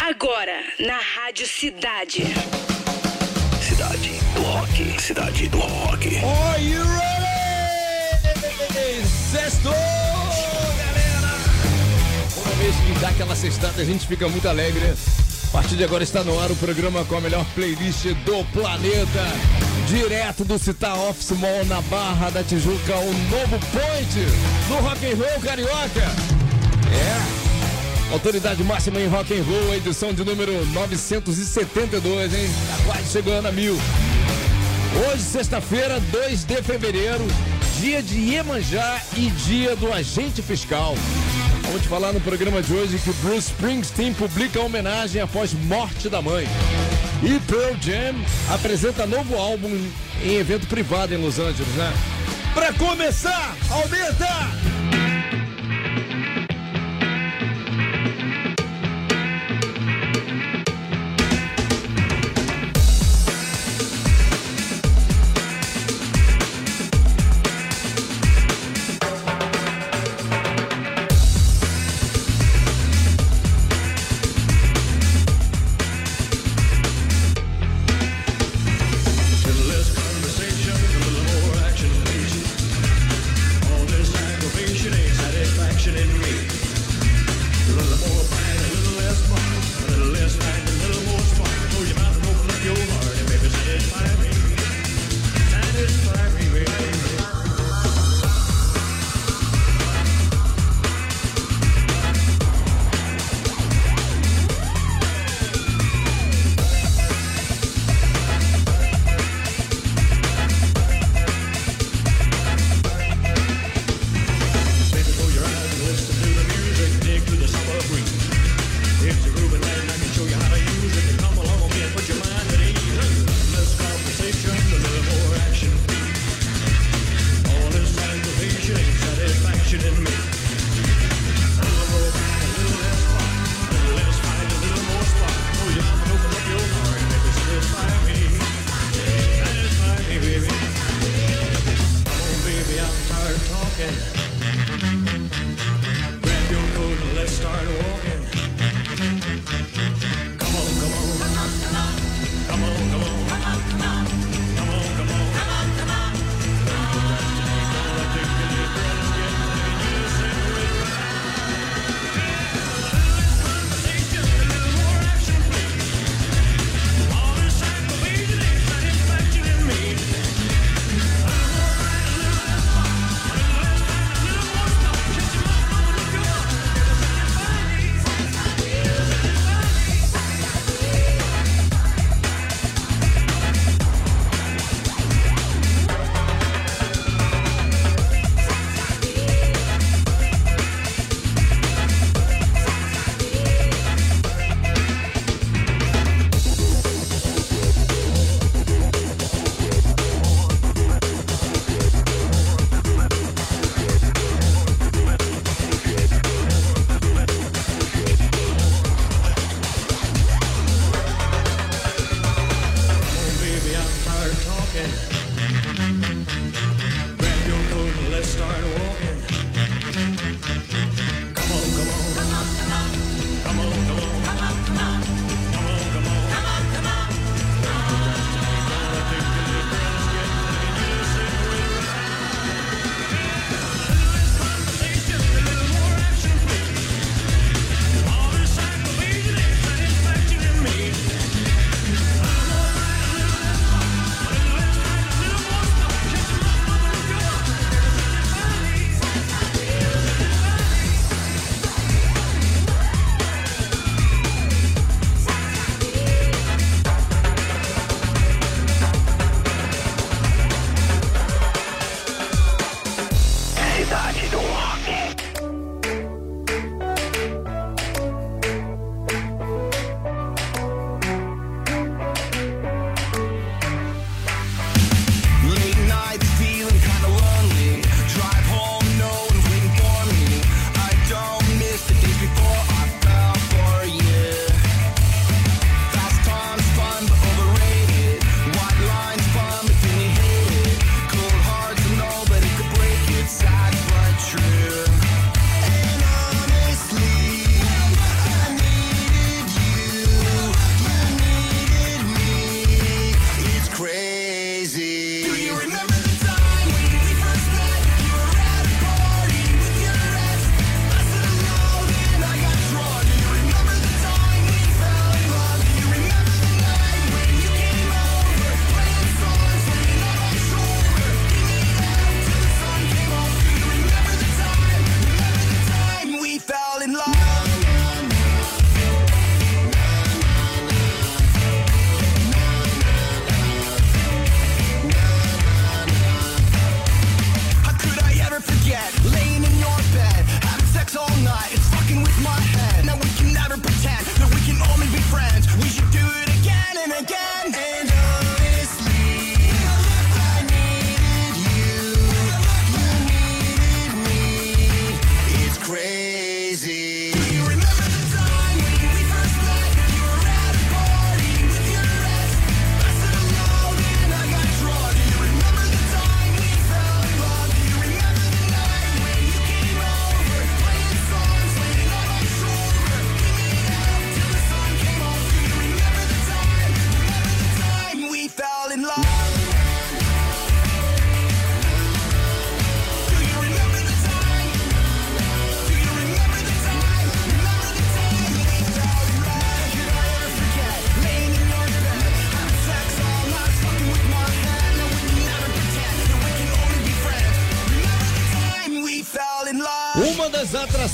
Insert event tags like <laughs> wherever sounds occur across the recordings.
Agora, na Rádio Cidade. Cidade do Rock. Cidade do Rock. Are you ready? Sextou, galera! Toda vez que dá aquela sextada, a gente fica muito alegre. né? A partir de agora está no ar o programa com a melhor playlist do planeta. Direto do Citar Office Mall na Barra da Tijuca, o novo point do rock and roll carioca. É. Autoridade máxima em rock and roll, edição de número 972, hein? Tá quase chegando a mil. Hoje, sexta-feira, 2 de fevereiro, dia de Iemanjá e dia do agente fiscal. Vamos falar no programa de hoje que Bruce Springsteen publica homenagem após morte da mãe. E Pearl Jam apresenta novo álbum em evento privado em Los Angeles, né? Pra começar, aumenta!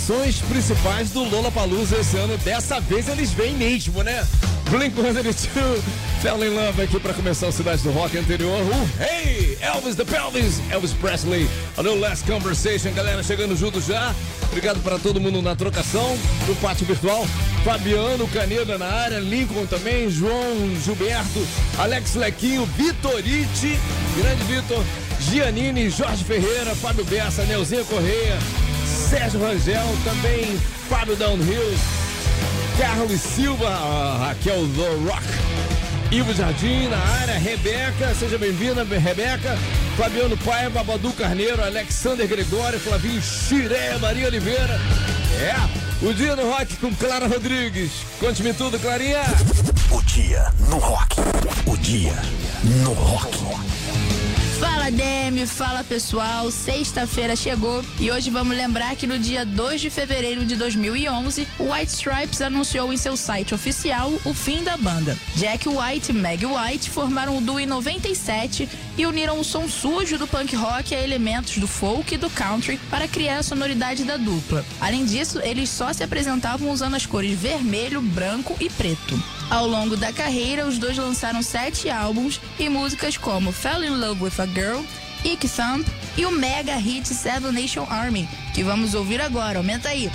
Atrações principais do Lollapalooza esse ano. Dessa vez eles vêm mesmo, né? Blink-182, <laughs> Fell in Love aqui para começar o Cidade do Rock anterior. O Hey, Elvis the Pelvis, Elvis Presley. A No Last Conversation, galera chegando junto já. Obrigado para todo mundo na trocação do pátio virtual. Fabiano Caneda na área, Lincoln também, João Gilberto, Alex Lequinho, Vitorite, grande Vitor, Giannini, Jorge Ferreira, Fábio Bessa, Neuzinha Correia, Sérgio Rangel, também Fábio Downhill, Carlos Silva, Raquel The Rock, Ivo Jardim na área, Rebeca, seja bem-vinda, Rebeca, Fabiano Paiva, Babadu Carneiro, Alexander Gregório, Flavinho Xiré, Maria Oliveira. É, o dia no rock com Clara Rodrigues. Conte-me tudo, Clarinha. O dia no rock. O dia no rock. Fala Demi, fala pessoal, sexta-feira chegou e hoje vamos lembrar que no dia 2 de fevereiro de 2011, o White Stripes anunciou em seu site oficial o fim da banda. Jack White e Meg White formaram o duo em 97 e uniram o som sujo do punk rock a elementos do folk e do country para criar a sonoridade da dupla. Além disso, eles só se apresentavam usando as cores vermelho, branco e preto. Ao longo da carreira, os dois lançaram sete álbuns e músicas como Fell in Love with a Girl, Ick Thump e o mega hit Seven Nation Army, que vamos ouvir agora. Aumenta aí.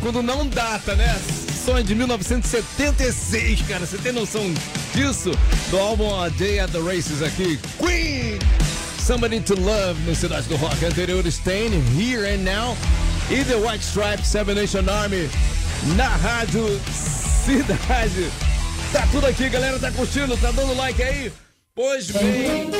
Quando não data, né? É de 1976, cara. Você tem noção disso? Do álbum A Day at the Races aqui. Queen! Somebody to Love no Cidade do Rock. Anterior Stain, Here and Now. E The White Stripes, Seven Nation Army. Na rádio Cidade. Tá tudo aqui, galera. Tá curtindo? Tá dando like aí? Pois bem.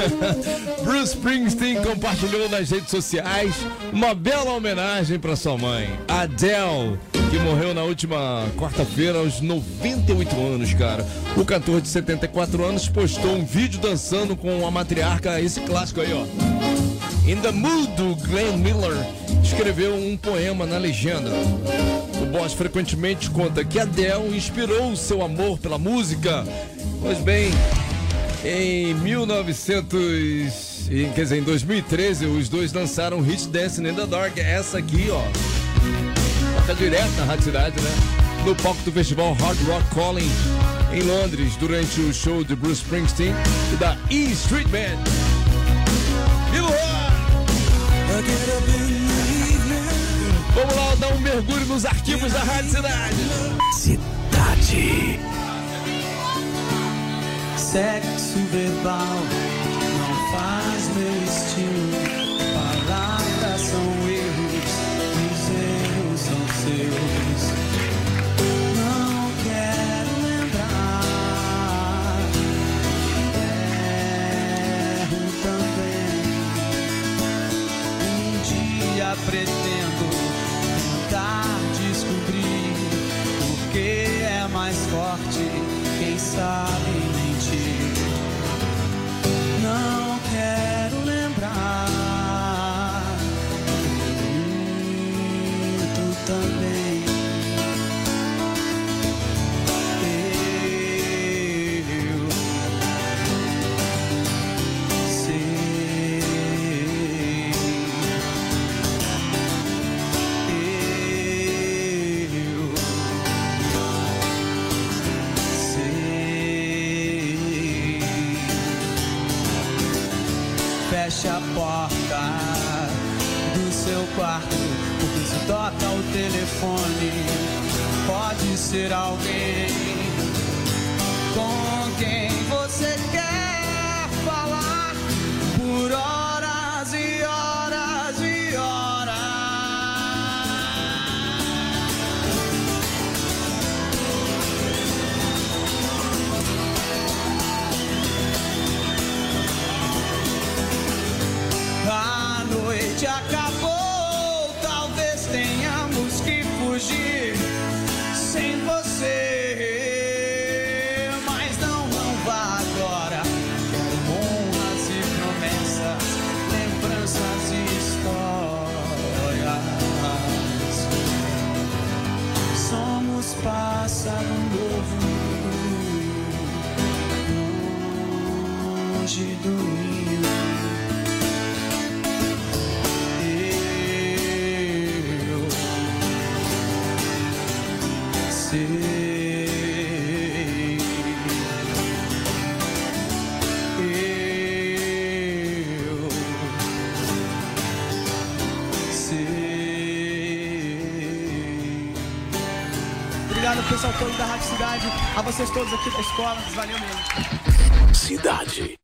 <laughs> Bruce Springsteen compartilhou nas redes sociais uma bela homenagem para sua mãe, Adele, que morreu na última quarta-feira aos 98 anos, cara. O cantor de 74 anos postou um vídeo dançando com a matriarca, esse clássico aí, ó. In the Mood, do Glenn Miller, escreveu um poema na legenda. O boss frequentemente conta que Adele inspirou seu amor pela música. Pois bem, em 1900, e, quer dizer, em 2013, os dois lançaram hit Dancing in the Dark. Essa aqui, ó, toca direto na Rádio Cidade, né? No palco do festival Hard Rock Calling em Londres, durante o show de Bruce Springsteen e da E Street Band. Vamos lá, dá um mergulho nos arquivos da Rádio Cidade. Cidade. Sexo verbal não faz meu estilo. Palavras são erros, os erros são seus. Não quero lembrar. Erro também. Um dia pretendo tentar descobrir o que é mais forte. Quem sabe toca o telefone, pode ser alguém A vocês todos aqui da escola. Valeu mesmo. Cidade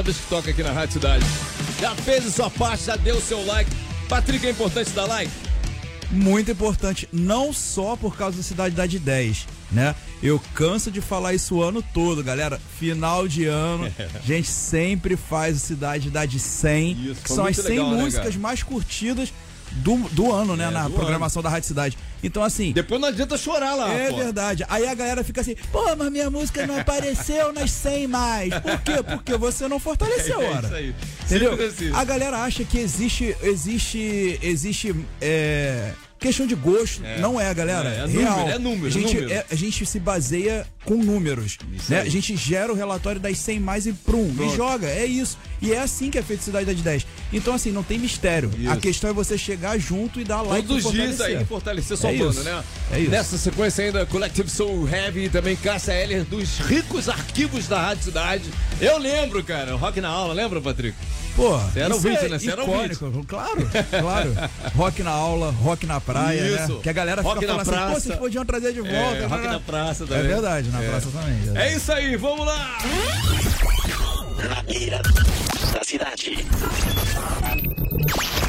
toda vez que toca aqui na Rádio Cidade. Já fez a sua parte, já deu o seu like. Patrick, é importante dar like? Muito importante, não só por causa da Cidade da de 10, né? Eu canso de falar isso o ano todo, galera. Final de ano, a <laughs> gente sempre faz a Cidade da de 100, Isso, que são as muito 100 legal, né, músicas cara? mais curtidas do, do ano, né? É, na programação da Rádio Cidade. Então, assim, Depois não adianta chorar lá, é pô. verdade. Aí a galera fica assim, pô, mas minha música não apareceu nas 100 mais. Por quê? Porque você não fortaleceu, <laughs> É ora. isso aí. Entendeu? Assim. A galera acha que existe, existe, existe é, questão de gosto. Não é, galera. É, é Real. número, é número, A gente, número. é- a gente se baseia com números. Né? A gente gera o relatório das 100 mais e prum, e joga. É isso. E é assim que é feito Cidade das 10. Então, assim, não tem mistério. Isso. A questão é você chegar junto e dar like Todos os e dias aí, fortalecer sua É banda, isso. né? É isso. Nessa sequência ainda, Collective Soul Heavy e também Cássia Eller dos ricos arquivos da Rádio Cidade. Eu lembro, cara, Rock na aula, lembra, Patrick? Pô, Você era isso ouvinte, é né? Você era icônico. Claro, claro. <laughs> Rock na aula, rock na praia, Isso. né? Que a galera Rock fica na falando assim, pô, praça. vocês podiam trazer de volta. É, né? rock na praça É também. verdade, na praça também. É isso aí, vamos lá! Na mira da cidade.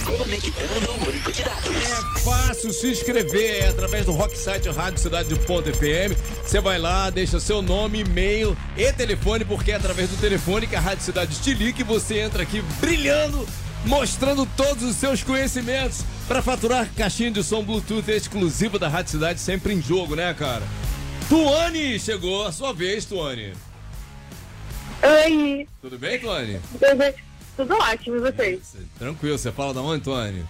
Conectando o banco de dados. É fácil se inscrever é através do Rocksite Rádio Cidade Ponto FM. Você vai lá, deixa seu nome, e-mail e telefone, porque é através do telefone que a Rádio Cidade te liga e você entra aqui brilhando, mostrando todos os seus conhecimentos para faturar caixinha de som Bluetooth exclusiva da Rádio Cidade, sempre em jogo, né, cara? Tuane chegou, a sua vez, Tuane. Oi, Tudo bem, Tuane? tudo, ótimo, e vocês? Tranquilo, você fala da onde, Tuane?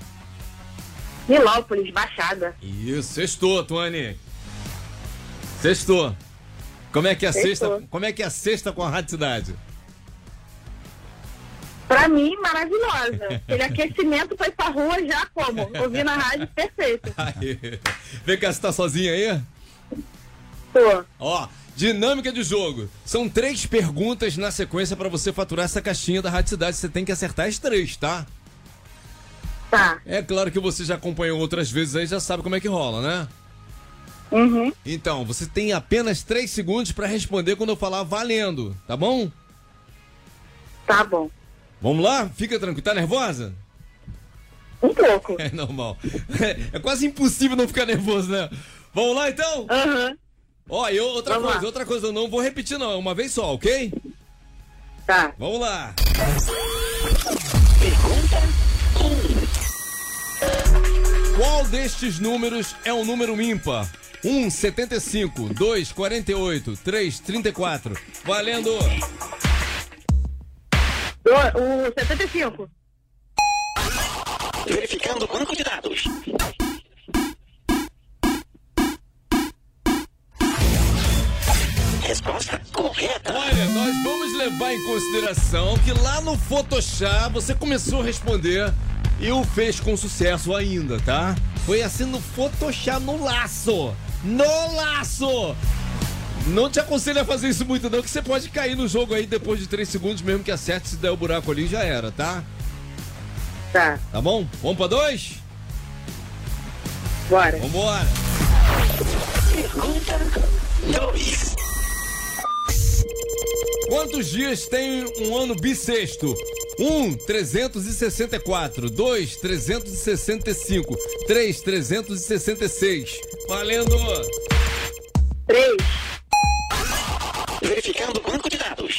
Milópolis, Baixada. Isso, sextou, Tuane. Sextou. Como é que é a Sextou. sexta? Como é que é a sexta com a Rádio Cidade? Pra mim, maravilhosa. Aquele aquecimento foi pra rua já como? Ouvi na rádio, perfeito. <laughs> Aí. Vem cá, você tá sozinha aí? Tô. Ó, dinâmica de jogo. São três perguntas na sequência pra você faturar essa caixinha da Rádio Cidade. Você tem que acertar as três, tá? Tá. É claro que você já acompanhou outras vezes aí, já sabe como é que rola, né? Uhum. Então, você tem apenas três segundos pra responder quando eu falar valendo, tá bom? Tá bom. Vamos lá? Fica tranquilo. Tá nervosa? Um pouco. <laughs> É normal. É, quase impossível não ficar nervoso, né? Vamos lá então? Aham. Ó, eu, outra Vamos coisa, lá. outra coisa, eu não vou repetir não, é uma vez só, ok? Tá. Vamos lá. Qual destes números é um número ímpar? 1, 75, 2, 48, 3, 34. Valendo! Do, o 75. Verificando o banco de dados. Resposta correta. Olha, nós vamos levar em consideração que lá no Photoshop você começou a responder e o fez com sucesso ainda, tá? Foi assim no Photoshop no laço. No laço! Não te aconselho a fazer isso muito não, que você pode cair no jogo aí depois de 3 segundos, mesmo que acerte, se der o buraco ali, já era, tá? Tá. Tá bom? Vamos pra dois? Bora. Vambora! Pergunta 2. Quantos dias tem um ano bissexto? 1, 364. 2, 365. 3, 366. Valendo! 3. Verificando o banco de dados.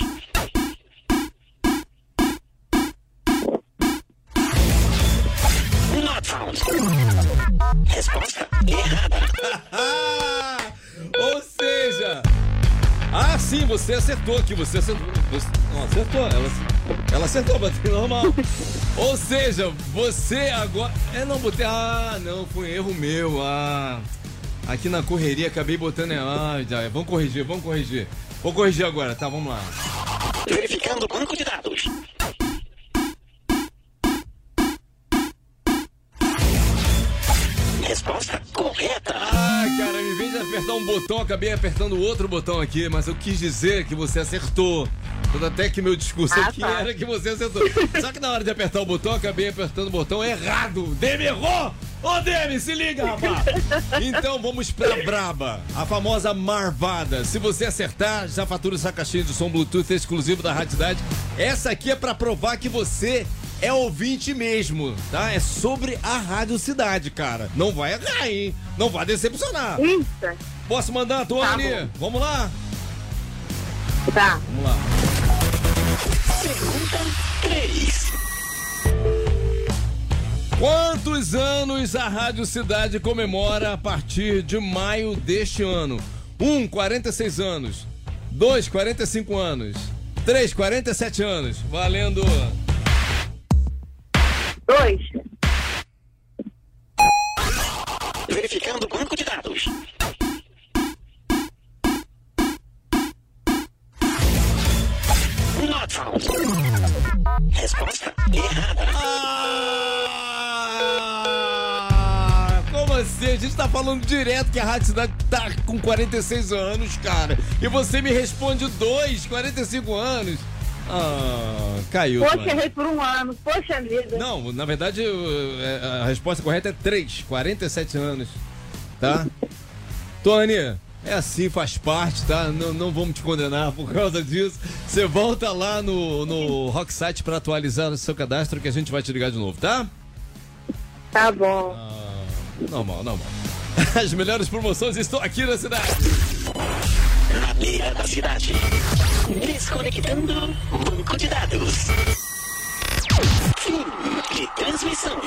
Not found. Resposta errada. <laughs> Ou seja. Ah, sim, você acertou aqui. Você acertou. Você, não, acertou. Ela, ela acertou, bateu normal. <laughs> Ou seja, você agora. É, não, botei. Ah, não, foi erro meu. Ah. Aqui na correria acabei botando. Ah, já. Vamos corrigir, vamos corrigir. Vou corrigir agora, tá? Vamos lá. Verificando o banco de dados. Resposta correta. Ah, cara, em vez de apertar um botão, acabei apertando outro botão aqui, mas eu quis dizer que você acertou. Tanto até que meu discurso Ah, aqui tá. era que você acertou. Só que na hora de apertar o botão, acabei apertando o botão errado. Demi errou! Ô, Demi, se liga, rapaz! Então vamos pra Braba, a famosa Marvada. Se você acertar, já fatura essa caixinha de som Bluetooth exclusivo da Rádio Cidade. Essa aqui é pra provar que você é ouvinte mesmo, tá? É sobre a Rádio Cidade, cara. Não vai errar, hein? Não vai decepcionar. Isso. Posso mandar, Tony? Tá bom. Vamos lá? Tá. Vamos lá. Pergunta 3. Quantos anos a Rádio Cidade comemora a partir de maio deste ano? 1, um, 46 anos. 2, 45 anos. 3, 47 anos. Valendo. Dois. Verificando o banco de dados. Not found. Resposta errada. Ah, assim? A gente tá falando direto que a Rádio Cidade tá com 46 anos, cara. E você me responde 2, 45 anos. Ah, caiu. Poxa, errei por um ano. Poxa vida. Não, na verdade, é, a resposta correta é 3, 47 anos. Tá? <laughs> Tony, é assim, faz parte, tá? Não, não vamos te condenar por causa disso. Você volta lá no, no Rock Site pra atualizar o seu cadastro que a gente vai te ligar de novo, tá? Tá bom. Normal, normal. <laughs> As melhores promoções estão aqui na cidade. Na beira da cidade. Desconectando banco de dados. Fim de transmissão.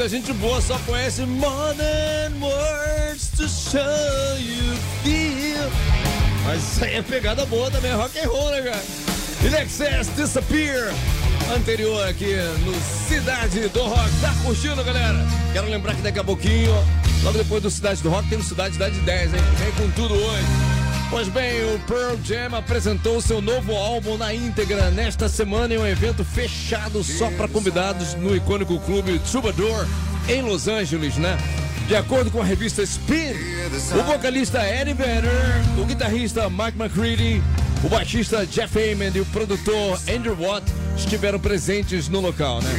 muita gente boa só conhece More Than Words to Show You Feel. Mas isso aí é pegada boa também, é rock and roll, né, cara? In Excess, Disappear. Anterior aqui no Cidade do Rock. Tá curtindo, galera? Quero lembrar que daqui a pouquinho, logo depois do Cidade do Rock, tem o Cidade Cidade 10, hein? Vem com tudo hoje. Pois bem, o Pearl Jam apresentou seu novo álbum na íntegra nesta semana em um evento fechado só para convidados no icônico clube Troubadour em Los Angeles, né? De acordo com a revista Spin, o vocalista Eddie Vedder, o guitarrista Mike McCready, o baixista Jeff Heyman e o produtor Andrew Watt estiveram presentes no local, né?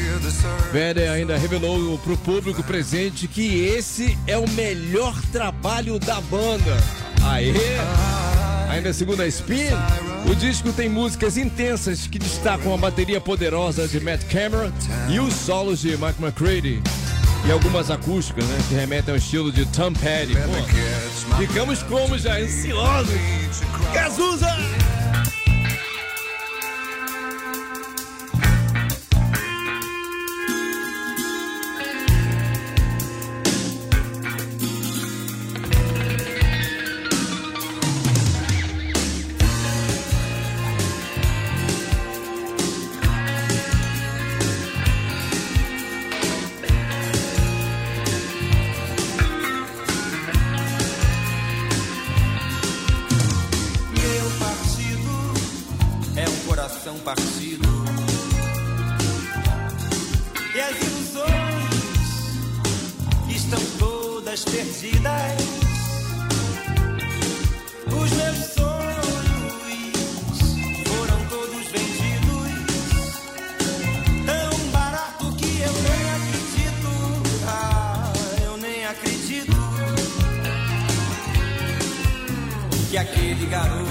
Vedder ainda revelou para o público presente que esse é o melhor trabalho da banda. Aê! Ainda segundo a Spin, o disco tem músicas intensas que destacam a bateria poderosa de Matt Cameron e os solos de Mike McCready. E algumas acústicas, né, que remetem ao estilo de Tom Petty. Pô, ficamos como já, ansiosos. Cazuza! Aquele garoto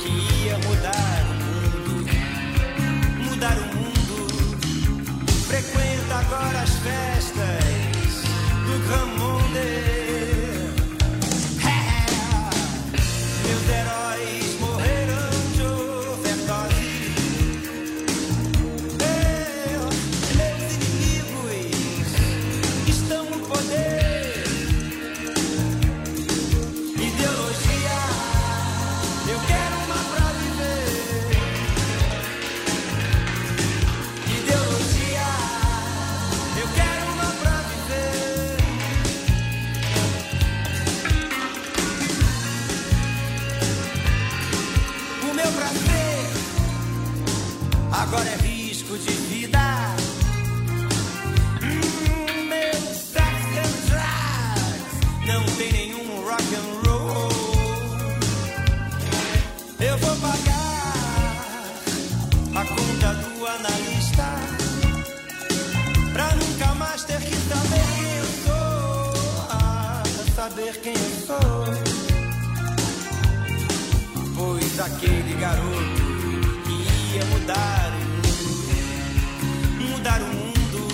que ia mudar o mundo, mudar o mundo, frequenta agora as festas saber quem eu sou. Pois aquele garoto que ia mudar o mundo, mudar o mundo,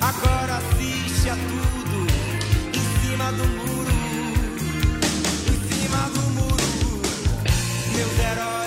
agora assiste a tudo em cima do muro, em cima do muro. Meus heróis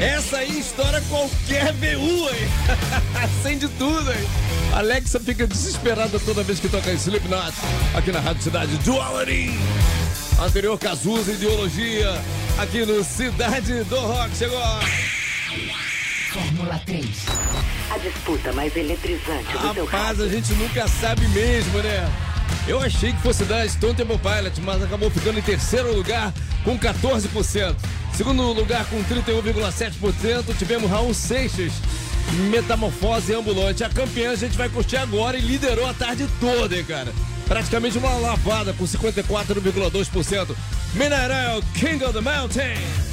Essa aí estoura qualquer BU, hein? <laughs> Acende tudo, hein? Alexa fica desesperada toda vez que toca Slipknot aqui na Rádio Cidade Duality. Anterior Cazuza Ideologia aqui no Cidade do Rock. Chegou! Fórmula 3. A disputa mais eletrizante Rapaz, do seu Rapaz, a gente nunca sabe mesmo, né? Eu achei que fosse dar Stone Temple Pilot, mas acabou ficando em terceiro lugar com 14%. Segundo lugar com 31,7%, tivemos Raul Seixas, Metamorfose Ambulante. A campeã a gente vai curtir agora e liderou a tarde toda, hein, cara? Praticamente uma lavada com 54,2%. Mineral King of the Mountain.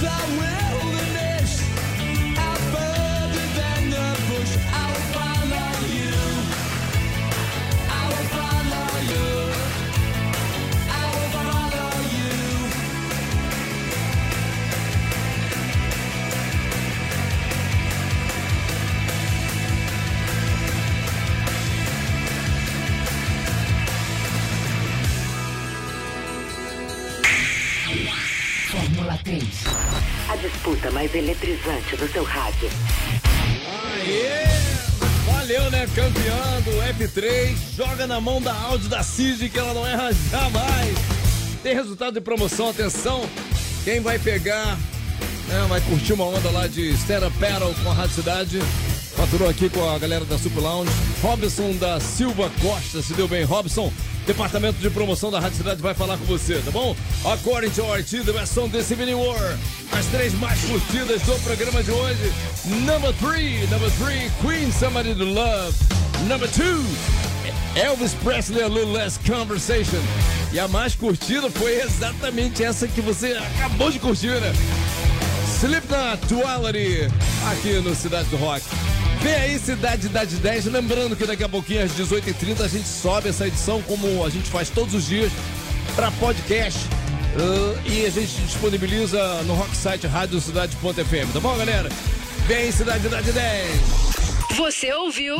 I will. Mais eletrizante do seu rádio. Aê! Valeu, né? Campeão do F3. Joga na mão da Audi da CIG que ela não erra jamais. Tem resultado de promoção, atenção. Quem vai pegar, né, vai curtir uma onda lá de stand-up paddle com a Rádio Cidade. Faturou aqui com a galera da Super Lounge. Robson da Silva Costa, se deu bem. Robson, departamento de promoção da Rádio Cidade vai falar com você, tá bom? According to our the best song this evening war. As três mais curtidas do programa de hoje. Number three, number three, Queen Somebody to Love. Number two, Elvis Presley, A Little Less Conversation. E a mais curtida foi exatamente essa que você acabou de curtir, né? Slipknot Duality, aqui no Cidade do Rock. Vem aí, Cidade da 10. Lembrando que daqui a pouquinho, às 18h30, a gente sobe essa edição, como a gente faz todos os dias, para podcast. Uh, e a gente disponibiliza no Rocksite Rádio Cidade.fm, tá bom, galera? Vem, Cidade da 10. Você ouviu